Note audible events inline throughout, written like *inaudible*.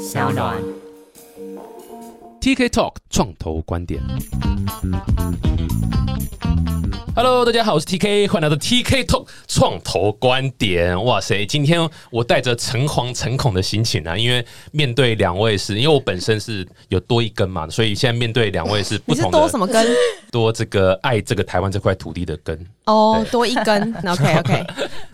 小暖。TK Talk 创投观点。Hello，大家好，我是 TK，欢迎来到 TK Talk 创投观点。哇塞，今天我带着诚惶诚恐的心情啊，因为面对两位是，因为我本身是有多一根嘛，所以现在面对两位是不 *laughs* 你是同的多什么根？*laughs* 多这个爱这个台湾这块土地的根。哦，多一根。OK *laughs* OK，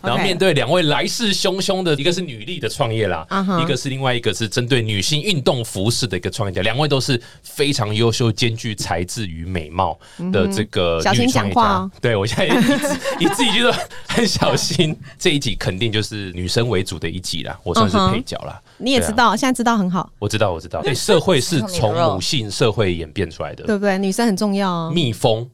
然后面对两位来势汹汹的，一个是女力的创业啦一个是另外一个是针对女性运动服饰的一个创业家，两位都是非常优秀、兼具才智与美貌的这个嗯小心女创业家讲话哦。对我现在一字一字一句都很小心。这一集肯定就是女生为主的一集啦，我算是配角啦。你也知道，现在知道很好，我知道，我知道，对，社会是从母性社会演变出来的。对不对？女生很重要啊，蜜蜂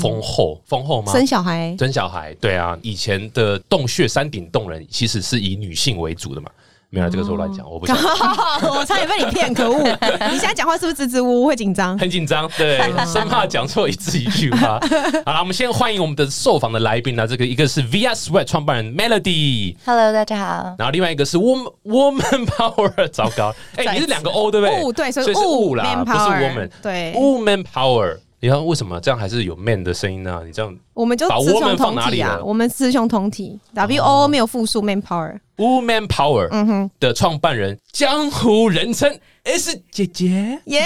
丰厚，丰厚吗？生小孩。生小孩，对啊，以前的洞穴山顶洞人其实是以女性为主的嘛。没有啦，这个是我乱讲，我不想，*laughs* 我差点被你骗，可恶！*laughs* 你现在讲话是不是支支吾吾，会紧张？很紧张，对，生怕讲错一字一句话。*laughs* 好了，我们先欢迎我们的受访的来宾呢，这个一个是 VR Sweat 创办人 Melody，Hello，大家好。然后另外一个是 Woman Woman Power，糟糕，哎、你是两个 O 对不对？物对，所以是物啦不是 power Woman，对，Woman Power。你看为什么这样还是有 man 的声音呢？你这样我们就把雌 woman 雄放同体啊哪里了，我们雌雄同体，W O 没有复数，man power。Woman Power 嗯哼，的创办人，江湖人称 S 姐姐。耶！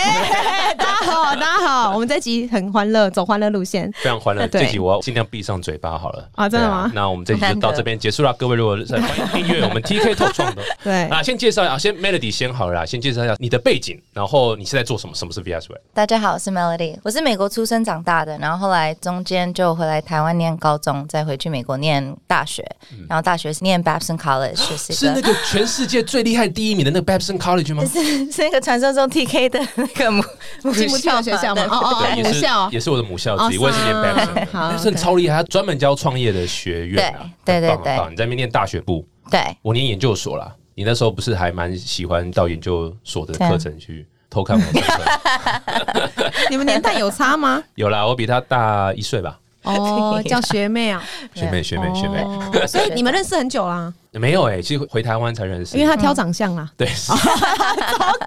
大家好，大家好，我们这集很欢乐，走欢乐路线。非常欢乐。这集我要尽量闭上嘴巴好了。啊真的吗对那我们这集就到这边结束了。各位如果是欢迎订阅我们 *laughs* TK 透创的 *laughs* 对，啊，先介绍一下，先 Melody 先好了啦，先介绍一下你的背景，然后你是在做什么？什么是 VS Way？大家好，我是 Melody，我是美国出生长大的，然后后来中间就回来台湾念高中，再回去美国念大学，然后大学是念 Babson College，就是那个全世界最厉害第一名的那个 Babson College 吗？*laughs* 是是那个传说中 TK 的那个母母进不去的学校吗？哦哦，对，母校。也是我的母校之一，哦我也是念 Babson 的。好 Babson 超厉害，他专门教创业的学院啊，对对对很棒你在那边念大学部，对我念研究所啦。你那时候不是还蛮喜欢到研究所的课程去偷看我？*laughs* 你们年代有差吗？有啦，我比他大一岁吧，*laughs* 哦，叫学妹啊，*laughs* 学妹学妹学妹。哦所以你们认识很久啦，没有哎、其实回台湾才认识，因为他挑长相啦。对，*laughs* 糟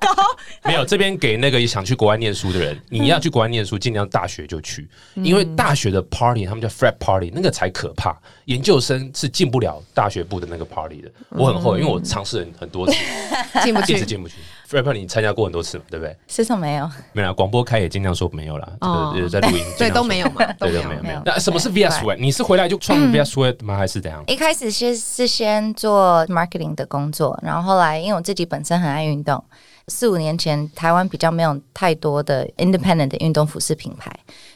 糕没有这边给那个想去国外念书的人，你要去国外念书，尽量大学就去，因为大学的 party 他们叫 frat party，那个才可怕，研究生是进不了大学部的那个 party 的。我很后悔，因为我尝试很很多次，进不去。一直进不去。Party 你参加过很多次嘛，对不对？是什么没有？没有啦，广播开也尽量说没有啦，是在录音 *laughs* 对，都没有嘛。对，都都没有没有没有。那什么是 VS Sweat？你是回来就创 VS Sweat 吗？还是怎样？一开始先是先做 marketing 的工作，然后后来因为我自己本身很爱运动，四五年前台湾比较没有太多的 independent 的运动服饰品牌。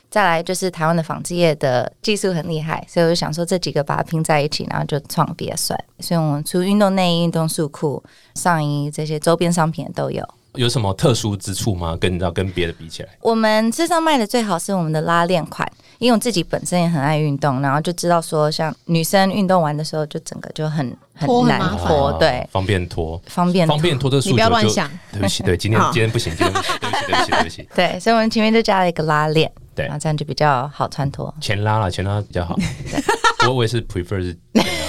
再来就是台湾的纺织业的技术很厉害，所以我就想说这几个把它拼在一起，然后就创别算所以我们出运动内衣、运动束裤、上衣这些周边商品都有。有什么特殊之处吗？跟要跟别的比起来？我们身上卖的最好是我们的拉链款，因为我自己本身也很爱运动，然后就知道说，像女生运动完的时候，就整个就很很难脱对，方便脱。方便方便脱的诉求你不要就乱想对不起，对，今天今天不行，今天不行，对不起，对不起，对不起。对，*laughs* 所以我们前面就加了一个拉链，对然后这样就比较好穿脱。前拉了，前拉比较好。*laughs* 我我也是 prefer 是 *laughs* 前拉的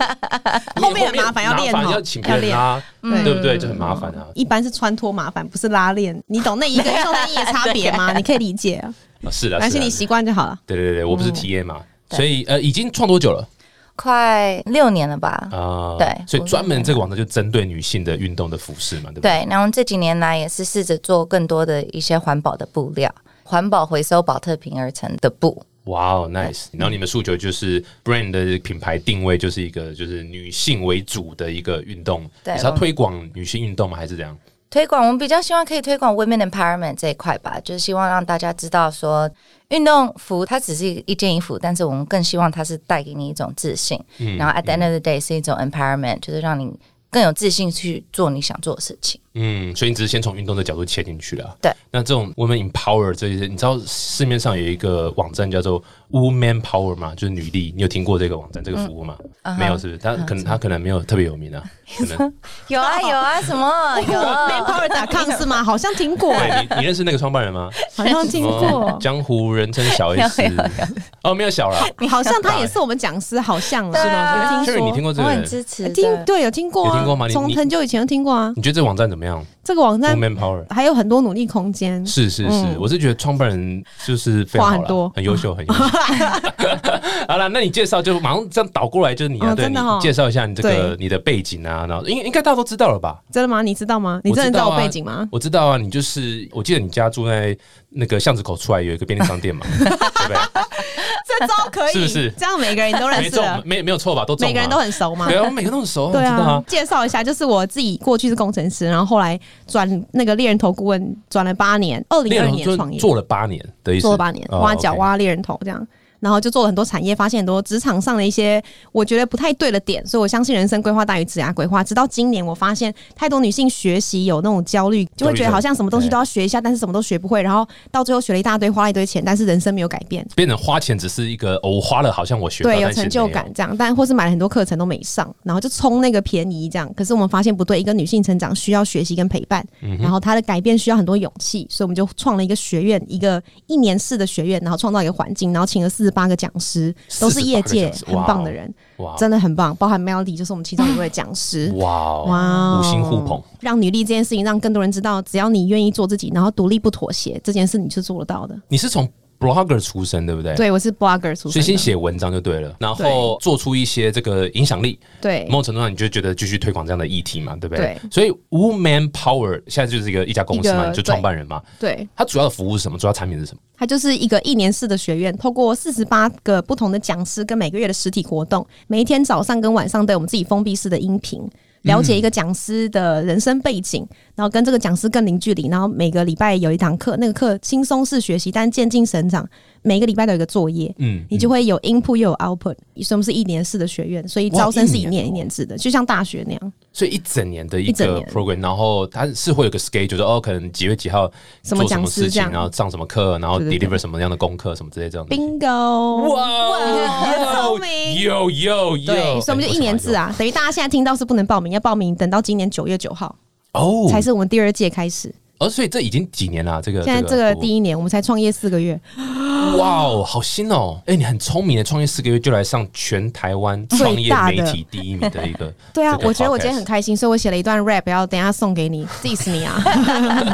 *laughs* 后面很麻烦要练哦麻烦要请别人拉，练对不对？就很麻烦啊。一般是穿脱麻烦，不是拉链。你懂内衣跟运动内衣的差别吗？你可以理解啊，啊 *laughs* 是的，但是你习惯就好了。对对对，我不是 TA 嘛，所以呃，已经创多久了快六年了吧？啊？对所以专门这个网站就针对女性的运动的服饰嘛，对不对？对，然后这几年来也是试着做更多的一些环保的布料，环保回收保特瓶而成的布。哇哦，nice！然后你们诉求就是 brand 的品牌定位就是一个就是女性为主的一个运动，对你是要推广女性运动吗？还是怎样？推广，我们比较希望可以推广 women empowerment 这一块吧，就是希望让大家知道说，运动服它只是一件衣服，但是我们更希望它是带给你一种自信，嗯然后 at the end of the day 是一种 empowerment，就是让你更有自信去做你想做的事情。嗯，所以你只是先从运动的角度切进去了。对，那这种 women empower 这些，你知道市面上有一个网站叫做 woman power 吗？就是女力，你有听过这个网站这个服务吗？嗯没有，是不是？他可能他可能没有特别有名啊，*laughs* 可能。有啊 *laughs* 有啊，什么有 manpower.com 是吗？*laughs* 好像听过，对你，你认识那个创办人吗？好像听过。江湖人称小 S 哦，没有小了，好像他也是我们讲师，好像是吗有听 Sherry，你听。过这个人？我很支持，听对有听过啊，有听过吗你你从很久以前就听过啊。你觉得这个网站怎么样？这个网站 Woman Power。还有很多努力空间。是是是，嗯我是觉得创办人就是非常好啦话很多很优秀，很优秀。*laughs* 好了，那你介绍就马上这样倒过来，就是你啊，对介绍一下你这个你的背景啊，然后应应该大家都知道了吧？真的吗？你知道吗？你真的知道我背景吗？我知道啊，你就是我记得你家住在那个巷子口出来有一个便利商店嘛，*laughs* 对不对？这招可以，是不是这样每个人都认识了，，没没有错吧？都每个人都很熟吗？对啊，我每个人都很熟，对啊。介绍一下，就是我自己过去是工程师，然后后来转那个猎人头顾问，转了八年，二零二猎人就年创业，做了八年的意思，做了八年，哦挖角挖猎人头这样。然后就做了很多产业，发现很多职场上的一些我觉得不太对的点，所以我相信人生规划大于职涯规划。直到今年，我发现太多女性学习有那种焦虑，就会觉得好像什么东西都要学一下，但是什么都学不会，然后到最后学了一大堆，花了一堆钱，但是人生没有改变。变成花钱只是一个，哦我花了好像我学到对，有成就感这样，但或是买了很多课程都没上，然后就冲那个便宜这样。可是我们发现不对，一个女性成长需要学习跟陪伴，嗯然后她的改变需要很多勇气，所以我们就创了一个学院，一个一年式的学院，然后创造一个环境，然后请了四十八个讲师，都是业界48个讲师很棒的人，哇真的很棒，包含 Melody 就是我们其中一位讲师。哇哦哇哦五星互捧，让女力这件事情让更多人知道，只要你愿意做自己，然后独立不妥协，这件事你是做得到的。你是从 blogger 出身对不对？对，我是 blogger 出身所以先，写文章就对了，然后做出一些这个影响力，对某种程度上你就觉得继续推广这样的议题嘛，对不对？对所以 Woman Power 现在就是一个一家公司嘛，你就创办人嘛，对。它主要的服务是什么？主要产品是什么？它就是一个一年式的学院，透过四十八个不同的讲师跟每个月的实体活动，每一天早上跟晚上都有我们自己封闭式的音频。了解一个讲师的人生背景，然后跟这个讲师更零距离，然后每个礼拜有一堂课，那个课轻松式学习，但渐进成长。每个礼拜都有一个作业，嗯，你就会有 input 又有 output。所以我们是一年式的学院，所以招生是一年一年制的，就像大学那样。所以一整年的一个 program，然后它是会有个 schedule，就是哦，可能几月几号什么做什么事情，讲师然后上什么课，然后 deliver 什么样的功课，什么之类这样的。Bingo！哇聪明有有有，对，所以我们就一年制啊，等于大家现在听到是不能报名，要报名等到今年九月九号哦，才是我们第二届开始。哦，所以这已经几年了，这个现在这个第一年，我们才创业四个月，哇哦，好新哦！哎、你很聪明的，创业四个月就来上全台湾创业媒体第一名的一个。*laughs* 对啊，我觉得我今天很开心，所以我写了一段 rap，要等一下送给你，diss 你啊，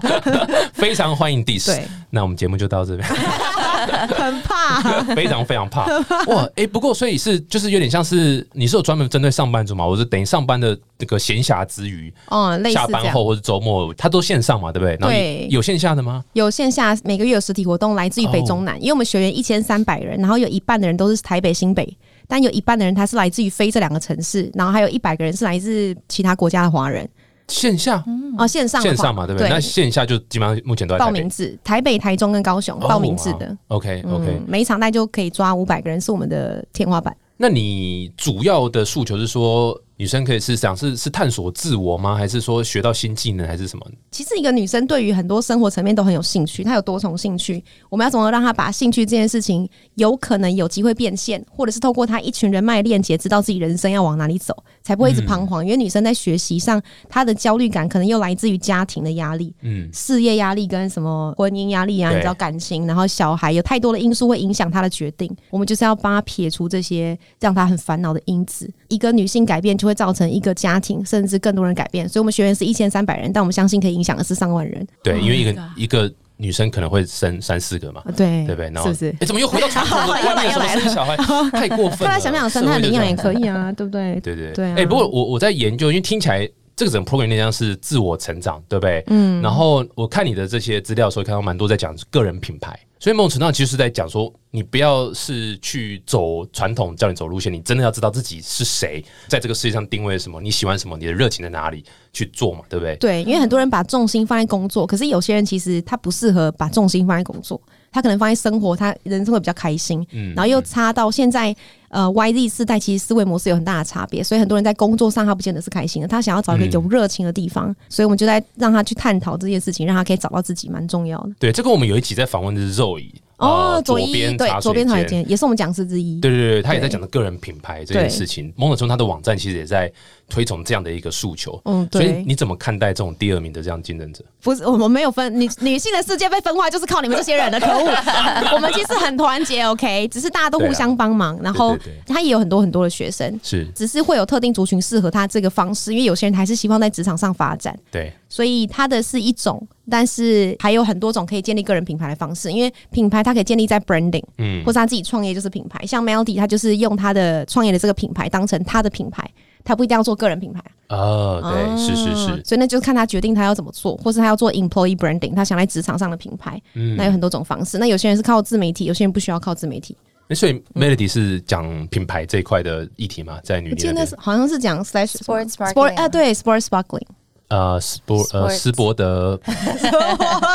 *laughs* 非常欢迎 diss。对，那我们节目就到这边，*laughs* 很怕。*laughs* 非常非常怕哇！哎、不过所以是就是有点像是你是有专门针对上班族嘛？我是等于上班的这个闲暇之余，嗯，类似下。班后或者周末，它都线上嘛，对不对？对有有线下的吗？有线下每个月有实体活动，来自于北中南，因为我们学员一千三百人，然后有一半的人都是台北、新北，但有一半的人他是来自于非这两个城市，然后还有一百个人是来自其他国家的华人。线下、哦，线上线上嘛，对不对？那线下就基本上目前都在报名制，台北、台中跟高雄哦报名制的。哇 OK OK，、嗯，每一场大概就可以抓五百个人，是我们的天花板。那你主要的诉求是说，女生可以是想是是探索自我吗？还是说学到新技能，还是什么？其实一个女生对于很多生活层面都很有兴趣，她有多重兴趣，我们要怎么让她把兴趣这件事情有可能有机会变现，或者是透过她一群人脉链接，知道自己人生要往哪里走，才不会一直彷徨。因为女生在学习上，她的焦虑感可能又来自于家庭的压力、嗯，事业压力跟什么婚姻压力啊，你知道感情，然后小孩有太多的因素会影响她的决定。我们就是要帮她撇除这些让她很烦恼的因子。一个女性改变就会造成一个家庭甚至更多人改变，所以我们学员是一千三百人，但我们相信可以影响的是上万人。对，因为一个一个女生可能会生三四个嘛，对对不对？然后是不是哎，？怎么又回到传统的 *laughs* 观念？什么生小孩 *laughs* 太过分了？后来想想生态领养也可以。啊，对不对？对对对啊哎，不过我我在研究，因为听起来这个整个 program 那样是自我成长，对不对？嗯。然后我看你的这些资料的时候，看到蛮多在讲个人品牌，所以某种程度上其实是在讲说，你不要是去走传统教你走路线，你真的要知道自己是谁，在这个世界上定位什么，你喜欢什么，你的热情在哪里去做嘛，对不对？对，因为很多人把重心放在工作，可是有些人其实他不适合把重心放在工作，他可能放在生活，他人生会比较开心。嗯然后又差到现在，呃，YZ 世代其实思维模式有很大的差别，所以很多人在工作上他不见得是开心的，他想要找一个有热情的地方，所以我们就在让他去探讨这件事情，让他可以找到自己，蛮重要的。对，这个我们有一集在访问的是 Zoe，呃，左左边对左边水茶水间也是我们讲师之一。对对对，他也在讲的个人品牌这件事情。某种程度，他的网站其实也在推崇这样的一个诉求。嗯，所以对，你怎么看待这种第二名的这样竞争者？不是我们没有分女女性的世界被分化，就是靠你们这些人的，可恶！*laughs* 我们其实很团结，OK，只是大家都互相帮忙，然后他也有很多很多的学生，是只是会有特定族群适合他这个方式，因为有些人还是希望在职场上发展。对，所以他的是一种，但是还有很多种可以建立个人品牌的方式。因为品牌它可以建立在 branding，嗯或是他自己创业就是品牌。像 Melody，他就是用他的创业的这个品牌当成他的品牌，他不一定要做个人品牌。哦，对，哦是是是，所以那就是看他决定他要怎么做，或是他要做 employee branding，他想在职场上的品牌。嗯那有很多种方式。那有些人是靠自媒体，有些人不需要靠自媒体。诶所以 Melody 是讲品牌这一块的议题吗？在女我记力那是好像是讲 slash Sports sport 啊，对 sports sparkling，呃，斯博呃斯伯德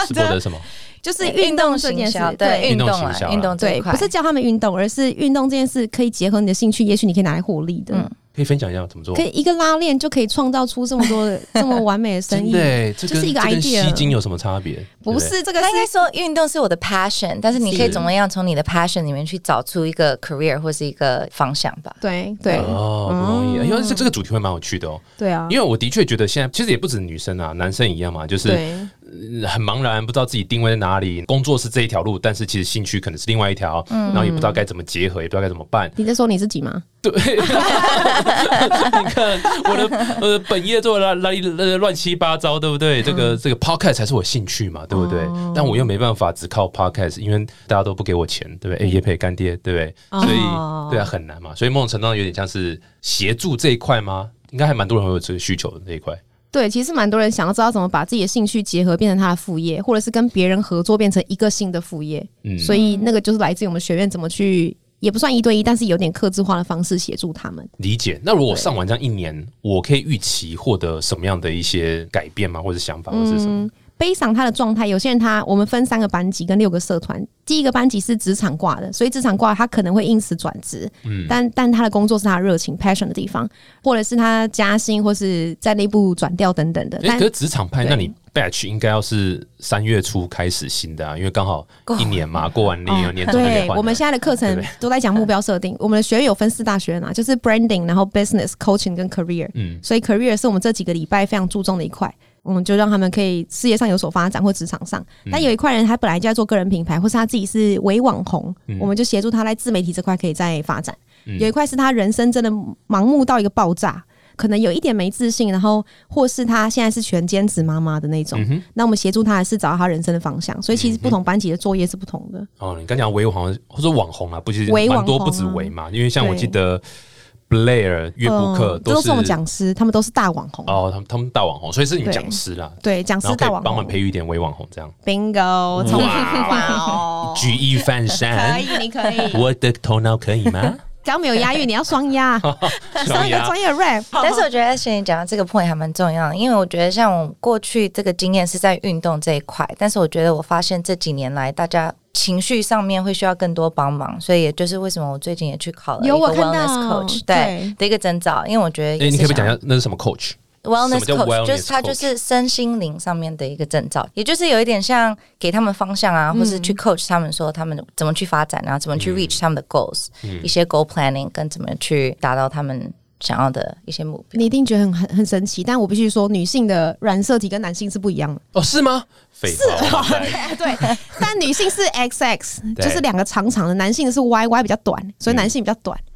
斯伯德什么？就是运动这件事对运动啊啊，运动这对，一块不是教他们运动，而是运动这件事可以结合你的兴趣，也许你可以拿来获利的。嗯可以分享一下怎么做可？以一个拉链就可以创造出这么多的 *laughs* 这么完美的生意真的，诶，这就是一个 idea 吸金有什么差别？不对对是这个他应该说运动是我的 passion，但是你可以怎么样从你的 passion 里面去找出一个 career 或是一个方向吧？对对哦，不容易。因为，这这个主题会蛮有趣的哦。对啊，因为我的确觉得现在其实也不止女生啊，男生一样嘛，就是很茫然，不知道自己定位在哪里。工作是这一条路，但是其实兴趣可能是另外一条，嗯然后也不知道该怎么结合，也不知道该怎么办。你在说你自己吗？对，*laughs* 你看我的呃本业做的乱乱呃乱七八糟，对不对？这个这个 podcast 才是我兴趣嘛，对不对？但我又没办法只靠 podcast，因为大家都不给我钱，对不对？哎，叶配干爹，对不对？所以哦对啊，很难嘛。所以某种程度上有点像是协助这一块吗？应该还蛮多人会有这个需求的这一块。对，其实蛮多人想要知道怎么把自己的兴趣结合变成他的副业，或者是跟别人合作变成一个新的副业。嗯，所以那个就是来自于我们学院怎么去，也不算一对一，但是有点克制化的方式协助他们。理解。那如果上完这样一年，我可以预期获得什么样的一些改变吗？或者想法，或者是什么？嗯，悲伤他的状态，有些人他我们分三个班级跟六个社团，第一个班级是职场挂的，所以职场挂他可能会因此转职，嗯但但他的工作是他的热情 passion 的地方，或者是他加薪，或是在内部转调等等的。哎、但可是职场派，那你 batch 应该要是三月初开始新的啊，因为刚好一年嘛，过完年有年。对我们现在的课程都在讲目标设定。我们的学院有分四大学院啊，就是 branding，然后 business、coaching 跟 career。嗯所以 career 是我们这几个礼拜非常注重的一块。我们就让他们可以事业上有所发展或职场上，嗯。但有一块人他本来就在做个人品牌，或是他自己是伪网红，嗯。我们就协助他在自媒体这块可以再发展。有一块是他人生真的盲目到一个爆炸，可能有一点没自信，然后或是他现在是全兼职妈妈的那种，嗯，那我们协助他的是找到他人生的方向。所以其实不同班级的作业是不同的。哦，你刚讲伪网红或者网红啊，不其实微网红多不止伪嘛，因为像我记得 Blair 约布克都是嗯这都是我们讲师，他们都是大网红。哦，他们他们大网红，所以是你们对。讲师啦，对，讲师大网红。帮忙培育一点微网红这样。，bingo，从哇哦举一反可，以，你可以，我的头脑可以吗？*laughs* 刚没有押韵，你要双押，上 *laughs* 双牙一个专业 rap。*laughs* 但是我觉得学你讲的这个 point 还蛮重要的，因为我觉得像我过去这个经验是在运动这一块，但是我觉得我发现这几年来大家情绪上面会需要更多帮忙，所以也就是为什么我最近也去考了一个有我看 wellness coach 对对的一个证照，因为我觉得哎，你可不可以讲一下那是什么 coach？wellness coach 就是它 coach？就是身心灵上面的一个证照，也就是有一点像给他们方向啊，或是去 coach 他们说他们怎么去发展啊，怎么去 reach 他们的 goals，、一些 goal planning 跟怎么去达到他们想要的一些目标。你一定觉得很很很神奇，但我必须说，女性的染色体跟男性是不一样的。哦，是吗？废话，哇塞 *laughs* 对，但女性是 XX，*laughs* 就是两个长长的，男性是 YY 比较短，所以男性比较短，嗯，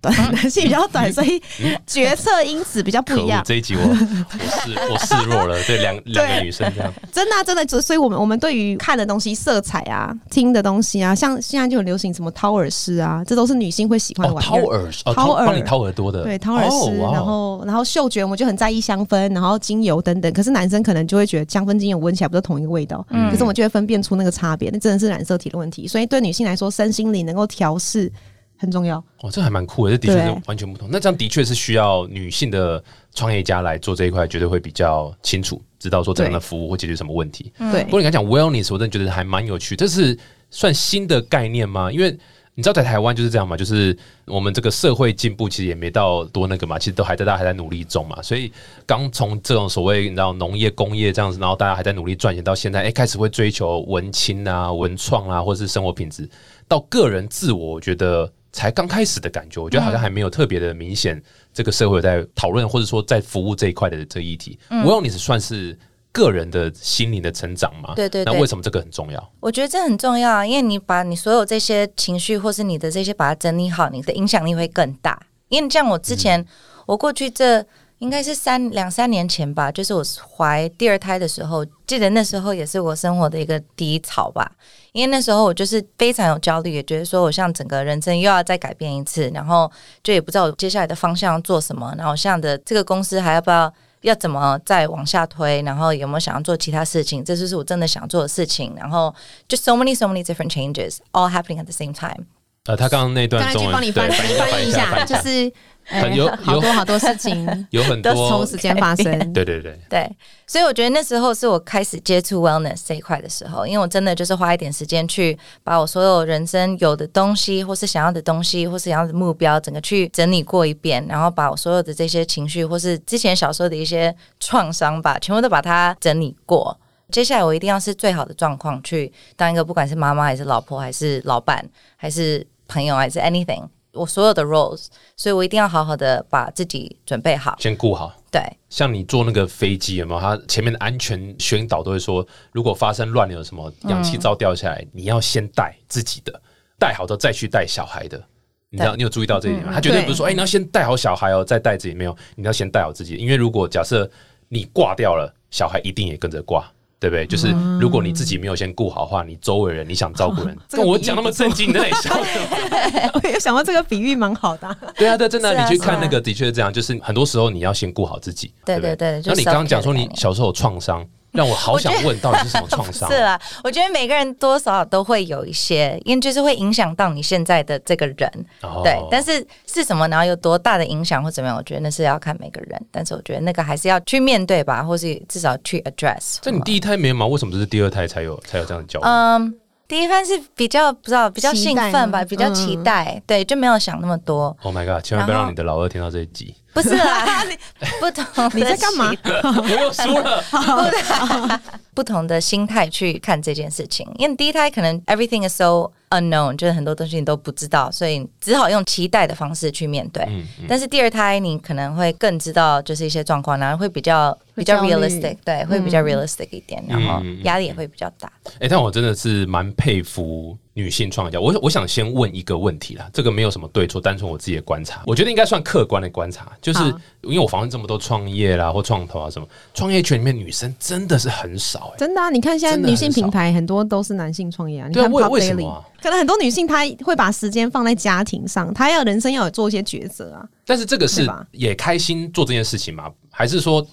短 *laughs* 男性比较短，所以决策因此比较不一样，。这一集我 *laughs* 我示我示弱了，对两两个女生这样，真的啊、真的，所以我们我们对于看的东西、色彩啊、听的东西啊，像现在就很流行什么掏耳饰啊，这都是女性会喜欢的哦，玩意儿。掏耳哦，掏耳掏帮你掏耳朵的，对，掏耳饰，哦哇然后然后嗅觉，我们就很在意香氛，然后精油等等。可是男生可能就会觉得香氛、精油闻起来不是同一个味道，嗯可是我们就会分辨出那个差别，那真的是染色体的问题。所以对女性来说，身心灵能够调试很重要。哦，这还蛮酷的，这的确是完全不同。那这样的确是需要女性的创业家来做这一块，绝对会比较清楚，知道说怎样的服务会解决什么问题。对不过你刚讲 wellness，我真的觉得还蛮有趣，这是算新的概念吗？因为你知道在台湾就是这样嘛，就是我们这个社会进步其实也没到多那个嘛，其实都还在大家还在努力中嘛，所以刚从这种所谓你知道农业工业这样子，然后大家还在努力赚钱，到现在哎开始会追求文青啊、文创啊，或者是生活品质，到个人自我，我觉得才刚开始的感觉，我觉得好像还没有特别的明显，这个社会在讨论或者说在服务这一块的这议题。我用你是算是个人的心灵的成长嘛？对对对那为什么这个很重要？我觉得这很重要啊，因为你把你所有这些情绪或是你的这些把它整理好，你的影响力会更大。因为像我之前，我过去这应该是三两三年前吧，就是我怀第二胎的时候，记得那时候也是我生活的一个低潮吧。因为那时候我就是非常有焦虑，也觉得说我像整个人生又要再改变一次，然后就也不知道我接下来的方向要做什么，然后像的这个公司还要不要要怎么再往下推，然后有没有想要做其他事情，这就是我真的想做的事情，然后就 so many so many different changes all happening at the same time。呃，他刚刚那段刚才去中文帮你翻翻译翻一下，就是呃有好多好多事情 *laughs* 有很都多同时间发生。*laughs* 对对对，对，所以我觉得那时候是我开始接触 wellness 这一块的时候，因为我真的就是花一点时间去把我所有人生有的东西，或是想要的东西，或是想要的目标，整个去整理过一遍，然后把我所有的这些情绪，或是之前小时候的一些创伤吧，全部都把它整理过。接下来我一定要是最好的状况去当一个不管是妈妈还是老婆还是老板还是朋友还是 anything，我所有的 roles，所以我一定要好好的把自己准备好。先顾好。对，像你坐那个飞机有没有？它前面的安全宣导都会说，如果发生乱流，什么氧气罩掉下来，你要先带自己的，带好的再去带小孩的。你知道你有注意到这一点吗？他绝对不是说，哎、你要先带好小孩哦，再带自己。没有，你要先带好自己，因为如果假设你挂掉了，小孩一定也跟着挂。对不对？就是如果你自己没有先顾好的话，你周围人你想照顾人，*laughs* 跟我讲那么正经，你在笑什么？*laughs* 我有想到这个比喻蛮好的啊，对啊，对，真的，啊你去看那个的确是这样，就是很多时候你要先顾好自己。对不对对那你刚刚讲说你小时候有创伤，让我好想问，到底是什么创伤 *laughs* 是？啊，我觉得每个人多少都会有一些，因为就是会影响到你现在的这个人，哦对。但是是什么，然后有多大的影响或怎么样，我觉得那是要看每个人。但是我觉得那个还是要去面对吧，或是至少去 address。这你第一胎没有吗？为什么这是第二胎才有才有这样的教育？嗯。第一番是比较不知道比较兴奋吧，比较期嗯待，对，就没有想那么多。Oh my god！千万不要让你的老二听到这一集，不是啦，*laughs* 不同你在干嘛期我又输了。*laughs* 不同的心态去看这件事情。因为第一胎可能 everything is so unknown，就是很多东西你都不知道，所以只好用期待的方式去面对。嗯嗯但是第二胎你可能会更知道就是一些状况，然后会比较比较 realistic，对，会比较 realistic 一点，然后压力也会比较大。哎、但我真的是蛮佩服女性创业家。我我想先问一个问题啦，这个没有什么对错，单纯我自己的观察，我觉得应该算客观的观察，就是因为我访问这么多创业啦或创投啊什么，创业圈里面女生真的是很少哎、真的啊！你看现在女性品牌很多都是男性创业啊，你对啊，看为 Pop 为什 Daily 么、啊？可能很多女性她会把时间放在家庭上，她要人生要有做一些抉择啊。但是这个是也开心做这件事情吗？还是说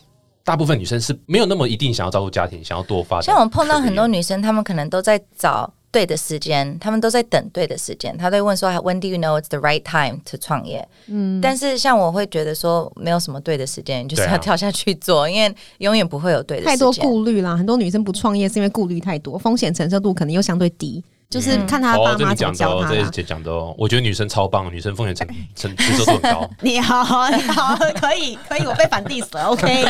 大部分女生是没有那么一定想要照顾家庭，想要多发展？像我碰到很多女生，她们可能都在找对的时间，他们都在等对的时间。他都会问说：“When do you know it's the right time to 创业？”嗯，但是像我会觉得说，没有什么对的时间，你就是要跳下去做，因为永远不会有对的时间。太多顾虑啦，很多女生不创业是因为顾虑太多，风险承受度可能又相对低，就是看她哦爸，妈怎么这你讲的哦，这教她啦。是讲的哦。我觉得女生超棒，女生风险承承承受度很高。你好，你好，可以，可以，我被反 diss 了，OK，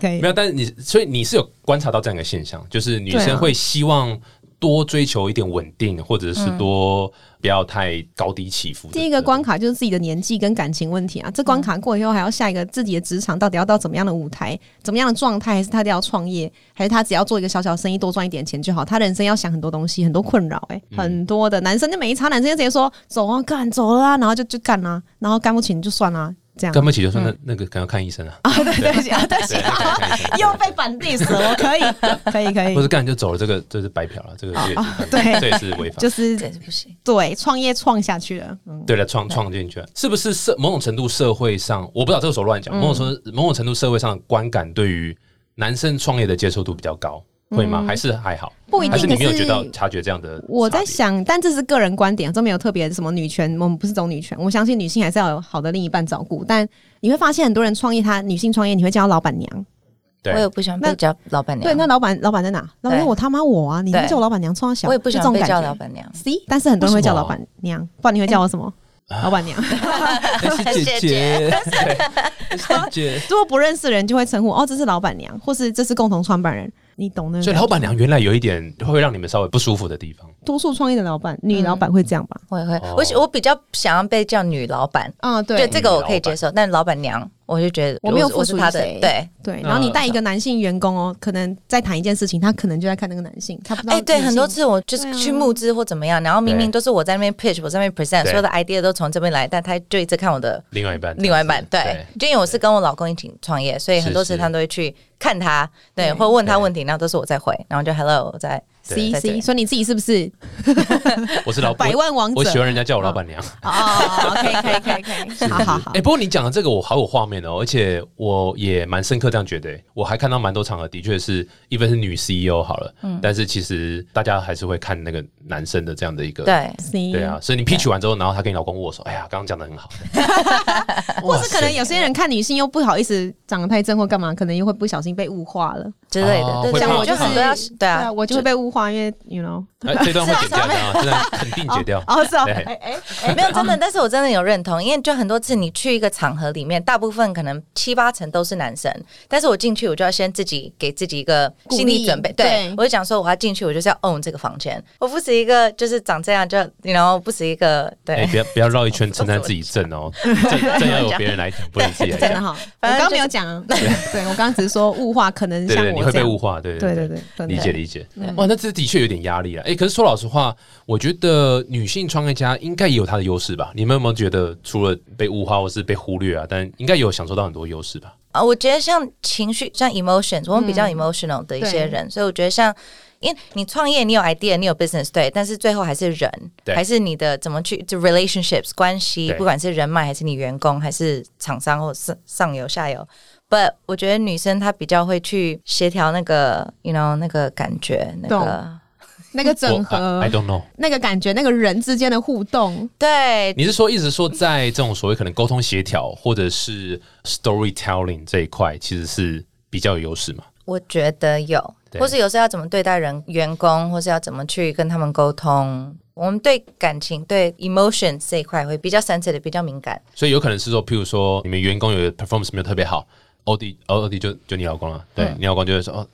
可以没。有，但是你所以你是有观察到这样一个现象，就是女生会希望多追求一点稳定，或者是多不要太高低起伏的。第一个关卡就是自己的年纪跟感情问题啊，这关卡过以后还要下一个自己的职场到底要到怎么样的舞台、怎么样的状态，还是他要创业，还是他只要做一个小小生意多赚一点钱就好？他人生要想很多东西，很多困扰，哎，很多的男生就没差，男生就直接说走啊干走了啊，然后就就干啊，然后干不起你就算啦、这样。干不起就算那那个可能要看医生啊，啊，对对不起啊，对不起 *laughs* 又被反 diss 了，我可以，*laughs* 可以，可以。或，是干就走了，这个这是白嫖了，这个这也是对。这也是违法。就是这不行。对创业创下去了，嗯，对了，创创进去了，是不是社某种程度社会上，我不知道这个时候乱讲，某种程度某种程度社会上的观感对于男生创业的接受度比较高，会吗？还是还好？不一定还是你没有觉到察觉这样的？我在，想，但这是个人观点，这没有特别什么女权，我们不是走女权。我相信女性还是要有好的另一半照顾，但你会发现很多人创业，她女性创业，你会叫她老板娘，对我也不喜欢被那叫老板娘。对，那老板老板在哪？老板对我他妈我啊！你对叫我老板娘，冲他小，我也不喜欢被就这种感觉叫老板娘。C，但是很多人会叫老板娘，不然你会叫我什么？*laughs* 老板娘。姐姐，*laughs* 姐姐。*laughs* 如果不认识的人，就会称呼哦，这是老板娘，或是这是共同创办人，你懂的。所以老板娘原来有一点会让你们稍微不舒服的地方。多数创业的老板，女老板会这样吧？会哦，我喜我比较想要被叫女老板，啊，对。对这个我可以接受，但老板娘我就觉得我没有付出他的对。对。然后你带一个男性员工哦，可能在谈一件事情，他可能就在看那个男性，他不知道哎、对，很多次我就是去募资或怎么样，然后明明都是我在那边 pitch，我在那边 present，对。所有的 idea 都从这边来，但他就一直看我的另外一半，另外一半，对，就因为我是跟我老公一起创业，所以很多次他都会去看他，对，或问他问题，然后都是我在回，然后就 hello 我在 C 对 C，说你自己是不是？*laughs* 我是老百万王者。我喜欢人家叫我老板娘。哦，可以可以可以可以，*laughs* 好好好。哎、，不过你讲的这个我好有画面哦，而且我也蛮深刻这样觉得、我还看到蛮多场合，的确是一般是女 CEO 好了，嗯。但是其实大家还是会看那个男生的这样的一个。对，C 对啊，，所以你 pitch 完之后，然后他跟你老公握手，哎呀，刚刚讲的很好，*laughs* 或是可能有些人看女性又不好意思长得太正或干嘛，可能又会不小心被物化了。之类哦的，对，像我就很多要对对啊啊，，我就会被物化，因为 you know，*laughs* 哎，这段会剪掉的啊，这段 *laughs* 肯定剪掉。哦是哦，对。哎哎哎，没有真的，*laughs* 但是我真的有认同，因为就很多次你去一个场合里面，大部分可能七八成都是男生，但是我进去我就要先自己给自己一个心理准备，对。对。我就讲说我要进去，我就是要 own 这个房间，我不是一个就是长这样就然后不是一个哎，对。不要不要绕一圈称赞自己正哦，正正要由别人来讲，不能自己来讲。真的哈，我反正刚刚没有讲啊，对我刚刚只是说物化，可能对对，你会像我这样，被物化，对对对。对理解理解。哇，那这的确有点压力了。哎，可是说老实话，我觉得女性创业家应该也有她的优势吧？你们有没有觉得除了被物化或是被忽略啊，但应该有享受到很多优势吧？啊，我觉得像情绪，像 emotions，我们比较嗯 emotional 的一些人，所以我觉得像，因为你创业，你有 idea，你有 business，对，但是最后还是人，对还是你的怎么去就 relationships 关系，不管是人脉还是你员工，还是厂商或上上游下游。But 我觉得女生她比较会去协调那个，you know 那个感觉，那懂个那个整 *laughs* 我合 I don't know。那个感觉，那个人之间的互动，对你是说，一直说在这种所谓可能沟通协调或者是 storytelling 这一块，其实是比较有优势嘛？我觉得有，或是有时候要怎么对待人员工，或是要怎么去跟他们沟通。我们对感情、对 emotion 这一块会比较 sensitive，比较敏感。所以有可能是说，譬如说你们员工有的 performance 没有特别好，欧弟欧弟就就你老公了，对、嗯你老公就会说哦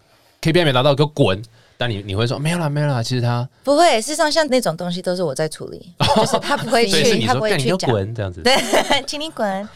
KPI 没达到，给我滚。但你你会说没有啦没有啦，其实他不会，事实上像那种东西都是我在处理，*laughs* 就是他不会去，他不会去讲。滚这样子。对，*laughs* 请你滚。